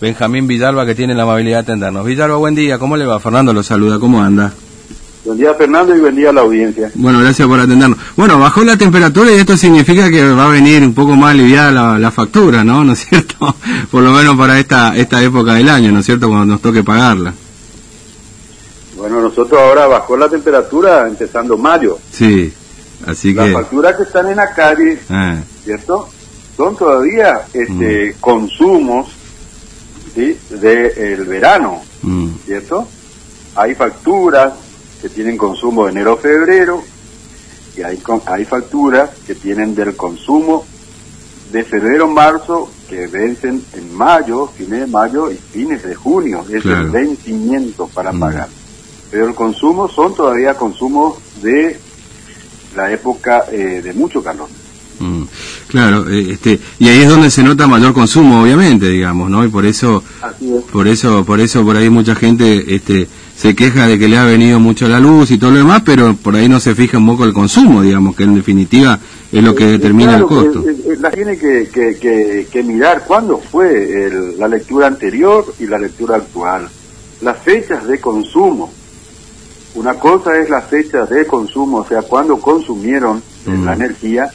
Benjamín Villalba, que tiene la amabilidad de atendernos. Villalba, buen día, ¿cómo le va? Fernando lo saluda, ¿cómo anda? Buen día Fernando y buen día a la audiencia. Bueno, gracias por atendernos. Bueno, bajó la temperatura y esto significa que va a venir un poco más aliviada la, factura, ¿no? ¿No es cierto? Por lo menos para esta, esta época del año, ¿no es cierto? Cuando nos toque pagarla. Bueno, nosotros ahora bajó la temperatura empezando mayo. Sí, así que... Las facturas que están en la calle, ah. ¿cierto? Son todavía este, mm. consumos ¿sí? del verano, mm. ¿cierto? Hay facturas que tienen consumo de enero-febrero y hay, hay facturas que tienen del consumo de febrero-marzo que vencen en mayo, fines de mayo y fines de junio. Es el vencimiento para mm. pagar. Pero el consumo son todavía consumos de la época eh, de mucho calor. Mm. Claro, eh, este, y ahí es donde se nota mayor consumo, obviamente, digamos, ¿no? Y por eso, por eso, por eso, por ahí mucha gente, este, se queja de que le ha venido mucho la luz y todo lo demás, pero por ahí no se fija un poco el consumo, digamos, que en definitiva es lo que eh, determina el costo. la tiene que, que, que, mirar cuándo fue la lectura anterior y la lectura actual. Las fechas de consumo. Una cosa es las fechas de consumo, o sea, cuándo consumieron la mm. energía,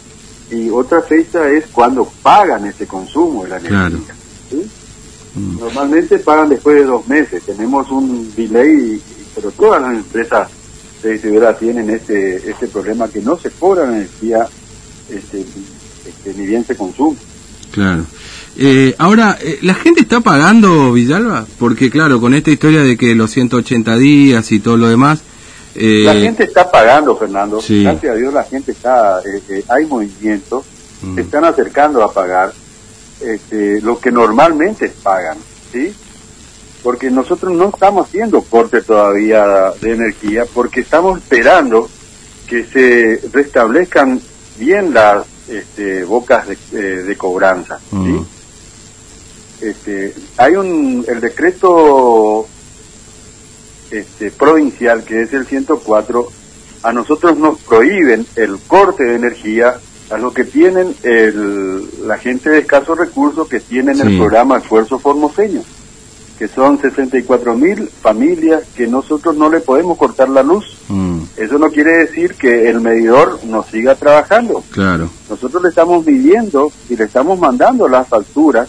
y otra fecha es cuando pagan ese consumo de la energía. Mm. Normalmente pagan después de dos meses. Tenemos un delay, pero todas las empresas de distribuidora tienen este, este problema que no se cobra la energía este, este, ni bien se consume. Claro. Eh, ahora, eh, ¿la gente está pagando, Villalba? Porque claro, con esta historia de que los 180 días y todo lo demás... Eh, la gente está pagando, Fernando. Gracias a Dios la gente está... hay movimientos, mm. se están acercando a pagar este, lo que normalmente pagan, ¿sí? Porque nosotros no estamos haciendo corte todavía de energía porque estamos esperando que se restablezcan bien las este, bocas de, eh, cobranza, ¿sí? Mm. Este, hay un el decreto este, provincial que es el 104 a nosotros nos prohíben el corte de energía a lo que tienen el, la gente de escasos recursos que tienen el programa Esfuerzo Formoseño, que son 64 mil familias que nosotros no le podemos cortar la luz. Mm. Eso no quiere decir que el medidor no siga trabajando. Claro. Nosotros le estamos midiendo y le estamos mandando las facturas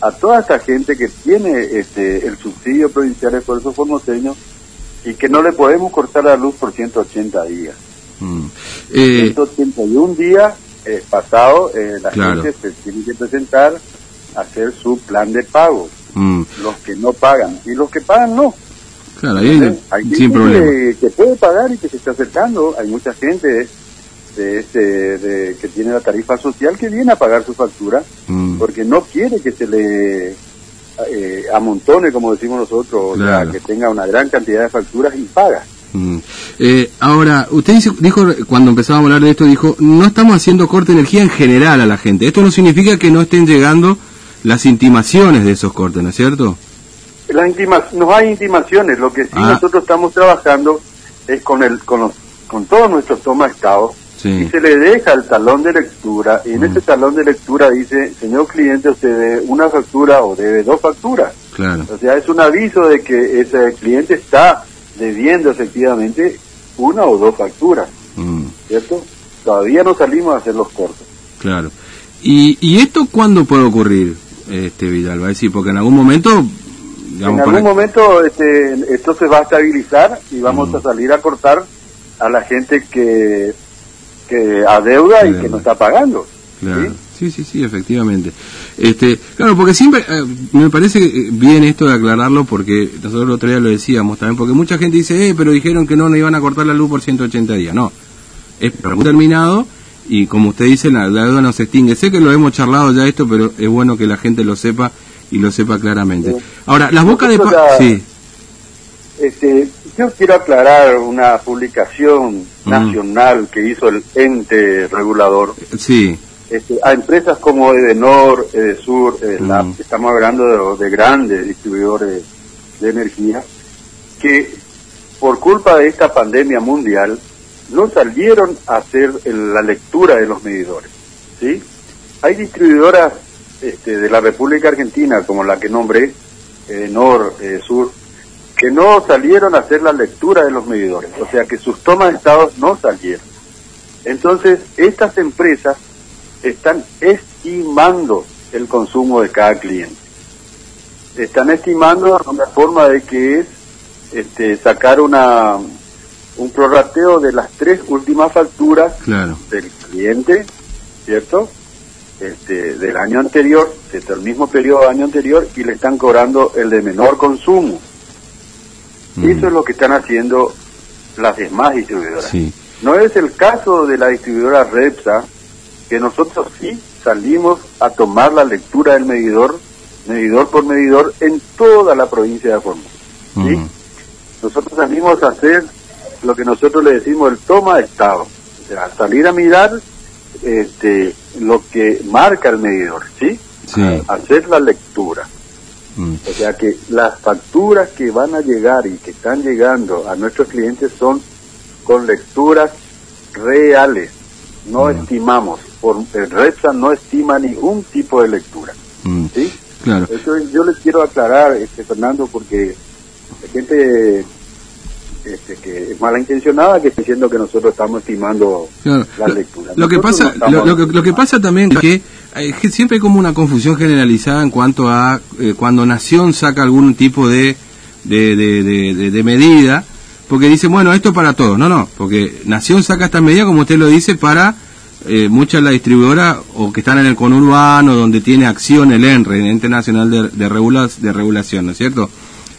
a toda esta gente que tiene este, el subsidio provincial de esfuerzo formoseño y que no le podemos cortar la luz por 180 días. Mm. 181 eh, días eh, pasado, eh, la gente se tiene que presentar a hacer su plan de pago. Mm. Los que no pagan. Y los que pagan, no. Claro, ahí hay sin problema. Que, puede pagar y que se está acercando. Hay mucha gente de este, de, que tiene la tarifa social que viene a pagar su factura mm. porque no quiere que se le eh, amontone, como decimos nosotros, que tenga una gran cantidad de facturas y paga. Mm. Eh, ahora, usted dijo, cuando empezábamos a hablar de esto, dijo, no estamos haciendo corte de energía en general a la gente. Esto no significa que no estén llegando las intimaciones de esos cortes, ¿no es cierto? Las no hay intimaciones, lo que sí ah. nosotros estamos trabajando es con el con, con todos nuestros toma estados y se le deja el talón de lectura y en mm. ese talón de lectura dice, señor cliente, usted debe una factura o debe dos facturas. Claro. O sea, es un aviso de que ese cliente está debiendo efectivamente una o dos facturas, mm. ¿cierto? Todavía no salimos a hacer los cortos. Claro. ¿Y, y esto cuándo puede ocurrir, este Vidal? decir, porque en algún momento... en algún momento este, esto se va a estabilizar y vamos mm. a salir a cortar a la gente que, que adeuda y que no está pagando. Claro. Sí, sí, sí, efectivamente. Este, claro, porque siempre eh, me parece bien esto de aclararlo porque nosotros el otro día lo decíamos también, porque mucha gente dice, eh, pero dijeron que no, no iban a cortar la luz por 180 días. No, es terminado y como usted dice, la, deuda no se extingue. Sé que lo hemos charlado ya esto, pero es bueno que la gente lo sepa y lo sepa claramente. Ahora, las bocas de... sí. Este, yo quiero aclarar una publicación mm. nacional que hizo el ente regulador. Sí este, a empresas como Edenor, Edesur, mm. estamos hablando de, grandes distribuidores de energía, que por culpa de esta pandemia mundial no salieron a hacer la lectura de los medidores. ¿sí? Hay distribuidoras este, de la República Argentina, como la que nombré, eh, Nor, eh, Sur, que no salieron a hacer la lectura de los medidores, o sea que sus tomas de estado no salieron. Entonces, estas empresas están estimando el consumo de cada cliente. Están estimando una forma de que es este, sacar una un prorrateo de las tres últimas facturas del cliente, ¿cierto? Este, del año anterior, desde el mismo periodo del año anterior, y le están cobrando el de menor consumo. Mm. Eso es lo que están haciendo las demás distribuidoras. No es el caso de la distribuidora Repsa, que nosotros sí salimos a tomar la lectura del medidor, medidor por medidor, en toda la provincia de Formosa. ¿sí? Mm. Nosotros salimos a hacer lo que nosotros le decimos el toma de estado, o sea, salir a mirar este, lo que marca el medidor, ¿sí? hacer la lectura. Mm. O sea que las facturas que van a llegar y que están llegando a nuestros clientes son con lecturas reales. No mm. estimamos, por, el REPSA no estima ningún tipo de lectura. Mm. ¿sí? Claro. Eso yo les quiero aclarar, este, Fernando, porque la gente este, que es malintencionada que está diciendo que nosotros estamos estimando la lectura. Lo que pasa, lo, que, pasa también es que, siempre hay como una confusión generalizada en cuanto a eh, cuando Nación saca algún tipo de, de, de, de, medida, porque dice, bueno, esto para todos. No, no, porque Nación saca esta medida, como usted lo dice, para eh, muchas de las distribuidoras o que están en el conurbano, donde tiene acción el ENRE, el Ente Nacional de, de, de Regulación, ¿no es cierto?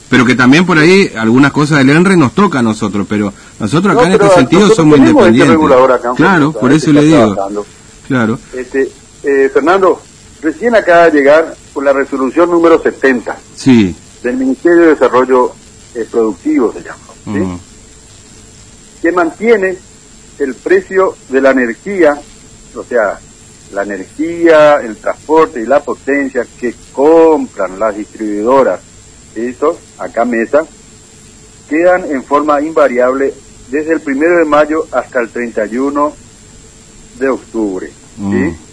pero que también por ahí algunas cosas del ENRE nos toca a nosotros, pero nosotros acá en este sentido somos este independientes. claro, por eso le digo. Claro. Este, eh, Fernando, recién acaba de llegar con la resolución número 70 sí. del Ministerio de Desarrollo eh, Productivo, se llama, ¿sí? que mantiene el precio de la energía, o sea, la energía, el transporte y la potencia que compran las distribuidoras estos, acá mesa, quedan en forma invariable desde el primero de mayo hasta el 31 de octubre. Mm.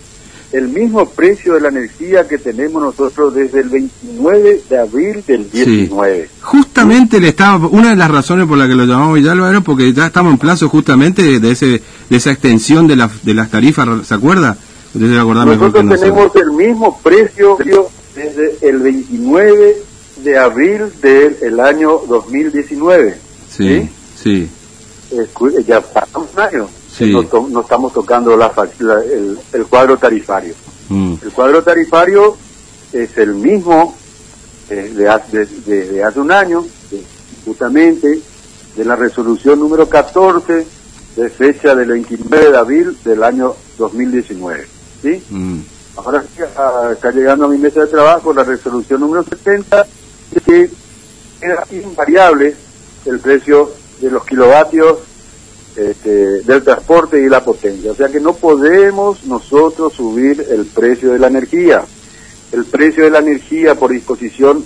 El mismo precio de la energía que tenemos nosotros desde el 29 de abril del 19. Justamente le estaba, una de las razones por la que lo llamamos Villalba era porque ya estamos en plazo justamente de ese de esa extensión de, la, de las tarifas, ¿se acuerda? nosotros tenemos el mismo precio desde el 29 de abril del año 2019. Sí, sí. ya pasa un año. No, estamos tocando la, el, cuadro tarifario. Mm. El cuadro tarifario es el mismo eh, de, hace, hace un año, justamente de la resolución número 14 de fecha del 29 de abril del año 2019. ¿sí? Mm. Ahora está llegando a mi mesa de trabajo la resolución número 70 que era invariable el precio de los kilovatios este, del transporte y la potencia. O sea que no podemos nosotros subir el precio de la energía. El precio de la energía por disposición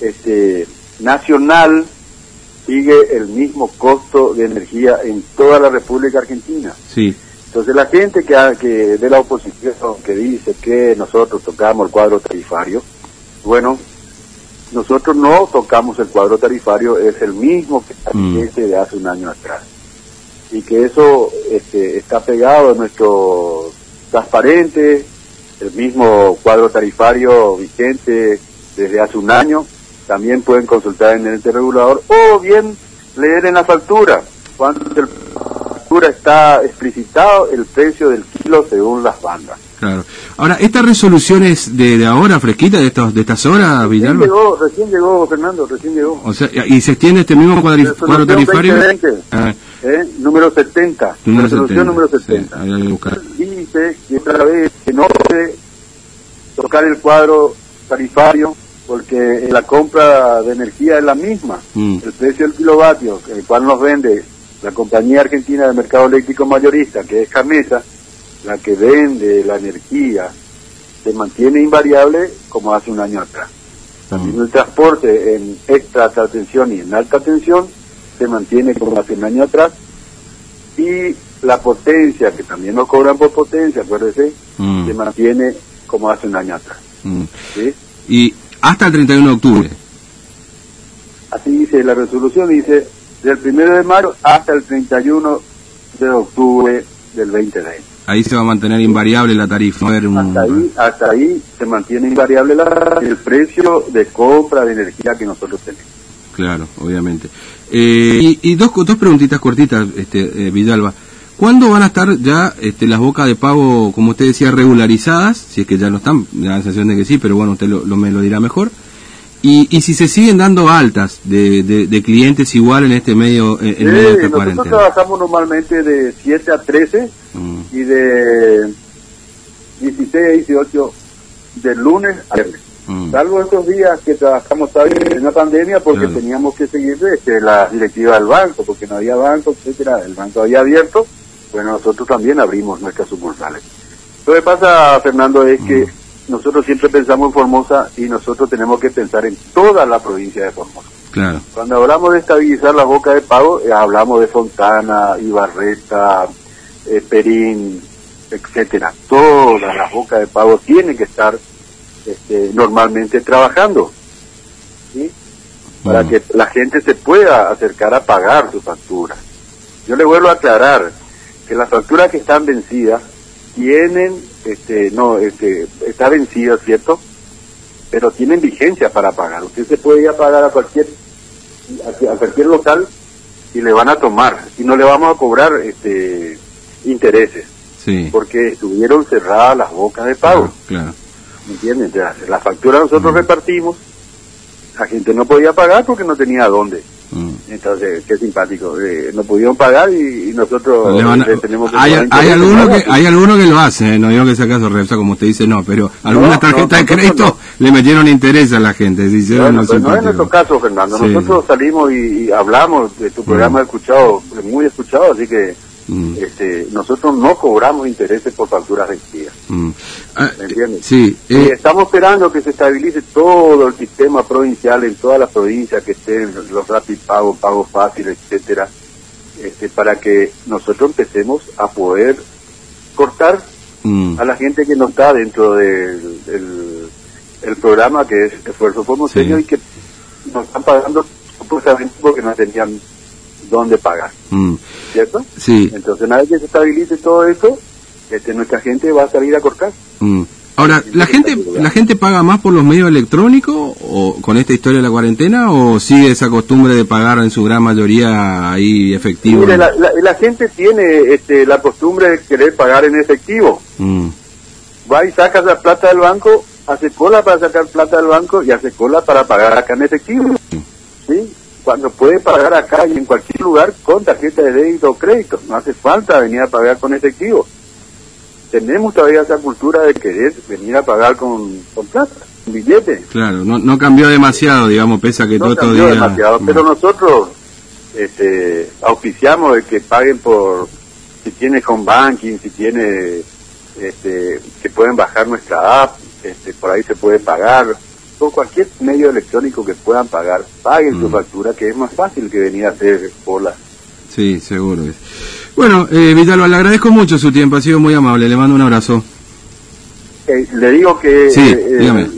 este, nacional sigue el mismo costo de energía en toda la República Argentina. Sí. Entonces la gente que, que de la oposición que dice que nosotros tocamos el cuadro tarifario, bueno, nosotros no tocamos el cuadro tarifario, es el mismo que mm. de hace un año atrás. Y que eso este, está pegado en nuestro transparente, el mismo cuadro tarifario vigente desde hace un año. También pueden consultar en el ente regulador o bien leer en la factura. Cuando la factura está explicitado el precio del kilo según las bandas. Claro. Ahora, ¿estas resoluciones de, de ahora, fresquita, de, estos, de estas horas, Villalba? Recién llegó, recién llegó, Fernando, recién llegó. O sea, ¿y se extiende este mismo cuadro tarifario? Ah. ¿Eh? Número 70. resolución número 70. Dice que otra vez que no puede tocar el cuadro tarifario porque la compra de energía es la misma. Mm. El precio del kilovatio, el cual nos vende la Compañía Argentina de Mercado Eléctrico Mayorista, que es Camesa, la que vende la energía, se mantiene invariable como hace un año atrás. También el transporte en extra alta tensión y en alta tensión se mantiene como hace un año atrás. Y la potencia, que también nos cobran por potencia, acuérdese, mm. se mantiene como hace un año atrás. Mm. Y hasta el 31 de octubre. Así dice la resolución, dice del 1 de mayo hasta el 31 de octubre del 2020. Ahí se va a mantener invariable la tarifa. hasta, ahí, hasta ahí se mantiene invariable la, el precio de compra de energía que nosotros tenemos. Claro, obviamente. Eh, y, dos, dos preguntitas cortitas, este, eh, Villalba. ¿Cuándo van a estar ya este, las bocas de pago, como usted decía, regularizadas? Si es que ya no están, me da la sensación de que sí, pero bueno, usted lo, me lo dirá mejor. Y, y si se siguen dando altas de, de, clientes igual en este medio, en medio de esta nosotros trabajamos normalmente de 7 a 13 mm. y de 16 a 18 de lunes a viernes. Mm. Salvo estos días que trabajamos en la pandemia porque teníamos que seguir este, la directiva del banco, porque no había banco, etcétera, el banco había abierto, bueno, nosotros también abrimos nuestras sucursales. Lo que pasa, Fernando, es que mm. nosotros siempre pensamos en Formosa y nosotros tenemos que pensar en toda la provincia de Formosa. Claro. Cuando hablamos de estabilizar la boca de pago, eh, hablamos de Fontana, Ibarreta, eh, Perín, etcétera. Todas las bocas de pago tienen que estar este, normalmente trabajando, ¿sí? para que la gente se pueda acercar a pagar su factura. Yo le vuelvo a aclarar que las facturas que están vencidas tienen, este, no, este, está vencida, ¿cierto? Pero tienen vigencia para pagar. Usted se puede ir a pagar a cualquier, a, cualquier local y le van a tomar y no le vamos a cobrar este intereses. Porque estuvieron cerradas las bocas de pago. claro. ¿me entiendes? la factura nosotros mm. repartimos, la gente no podía pagar porque no tenía dónde. Mm. Entonces, qué simpático. Eh, no pudieron pagar y, nosotros tenemos hay, hay algunos que hay alguno que lo hace, eh, no digo que sea caso Repsa como usted dice, no, pero algunas tarjetas de crédito le metieron interés a la gente. no, pues no es nuestro caso, Fernando. Nosotros salimos y, hablamos de tu programa mm. escuchado, muy escuchado, así que Mm. Este, nosotros no cobramos intereses por facturas vencidas. Mm. Ah, ¿Me entiendes? Sí. Eh, estamos esperando que se estabilice todo el sistema provincial en todas las provincias que estén los rápidos pagos, pagos fáciles, etcétera, este, para que nosotros empecemos a poder cortar mm. a la gente que no está dentro del, el programa que es Esfuerzo Formoseño y que nos están pagando supuestamente porque no tenían dónde pagar. ¿cierto? Sí. Entonces, una vez que se estabilice todo eso, este, nuestra gente va a salir a cortar. Mm. Ahora, ¿la gente la gente paga más por los medios electrónicos o con esta historia de la cuarentena o sigue esa costumbre de pagar en su gran mayoría ahí efectivo? Mire, la, gente tiene este, la costumbre de querer pagar en efectivo. Mm. Va y saca la plata del banco, hace cola para sacar plata del banco y hace cola para pagar acá en efectivo. ¿Sí? Cuando puede pagar acá y en cualquier lugar con tarjeta de débito o crédito. No hace falta venir a pagar con efectivo. Tenemos todavía esa cultura de querer venir a pagar con, con plata, con billete. Claro, no, no cambió demasiado, digamos, pese a que todo estos días... demasiado, pero nosotros este, auspiciamos de que paguen por, si tiene con banking, si tiene, este, que pueden bajar nuestra app, este, por ahí se puede pagar por cualquier medio electrónico que puedan pagar, paguen su mm. factura, que es más fácil que venir a hacer cola. Sí, seguro. Bueno, eh, Villalba, le agradezco mucho su tiempo, ha sido muy amable, le mando un abrazo. Eh, le digo que eh,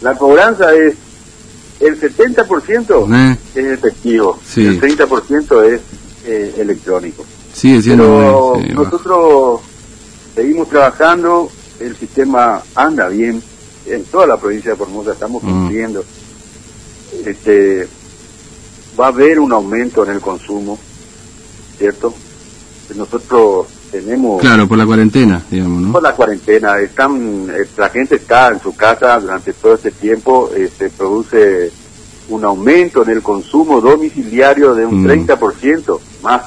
la cobranza es el 70% eh. es efectivo, el 30% es electrónico. Sí, Pero nosotros seguimos trabajando, el sistema anda bien, en toda la provincia de Formosa estamos mm. cumpliendo. Este, va a haber un aumento en el consumo, ¿cierto? Nosotros tenemos... Claro, por la cuarentena, digamos, ¿no? Por la cuarentena, están, eh, la gente está en su casa durante todo este tiempo, se este, produce un aumento en el consumo domiciliario de un 30%, mm. más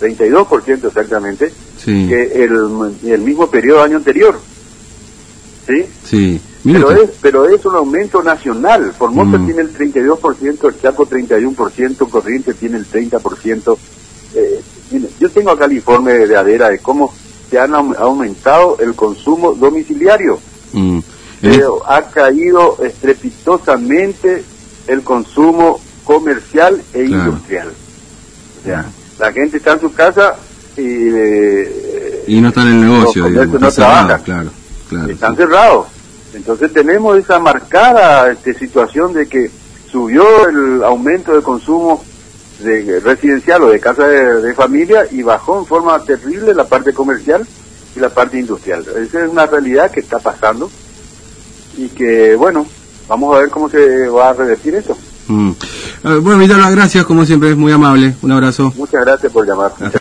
32% exactamente, que el, el mismo periodo año anterior. ¿Sí? Sí. Pero es, pero es un aumento nacional. Formosa mm. tiene el 32%, el Chaco 31%, Corrientes tiene el 30%. Eh, yo tengo acá el informe de ADERA de cómo se han aumentado el consumo domiciliario. Mm. Pero ha caído estrepitosamente el consumo comercial e industrial. O sea, la gente está en su casa y... Eh, y no está en el negocio, digamos, no trabaja. Claro, claro, Están cerrados. Entonces tenemos esa marcada este, situación de que subió el aumento de consumo de residencial o de casa de, familia y bajó en forma terrible la parte comercial y la parte industrial. Esa es una realidad que está pasando y que, bueno, vamos a ver cómo se va a revertir eso. Mm. Eh, bueno, Vitalo, gracias, como siempre, es muy amable. Un abrazo. Muchas gracias por llamar.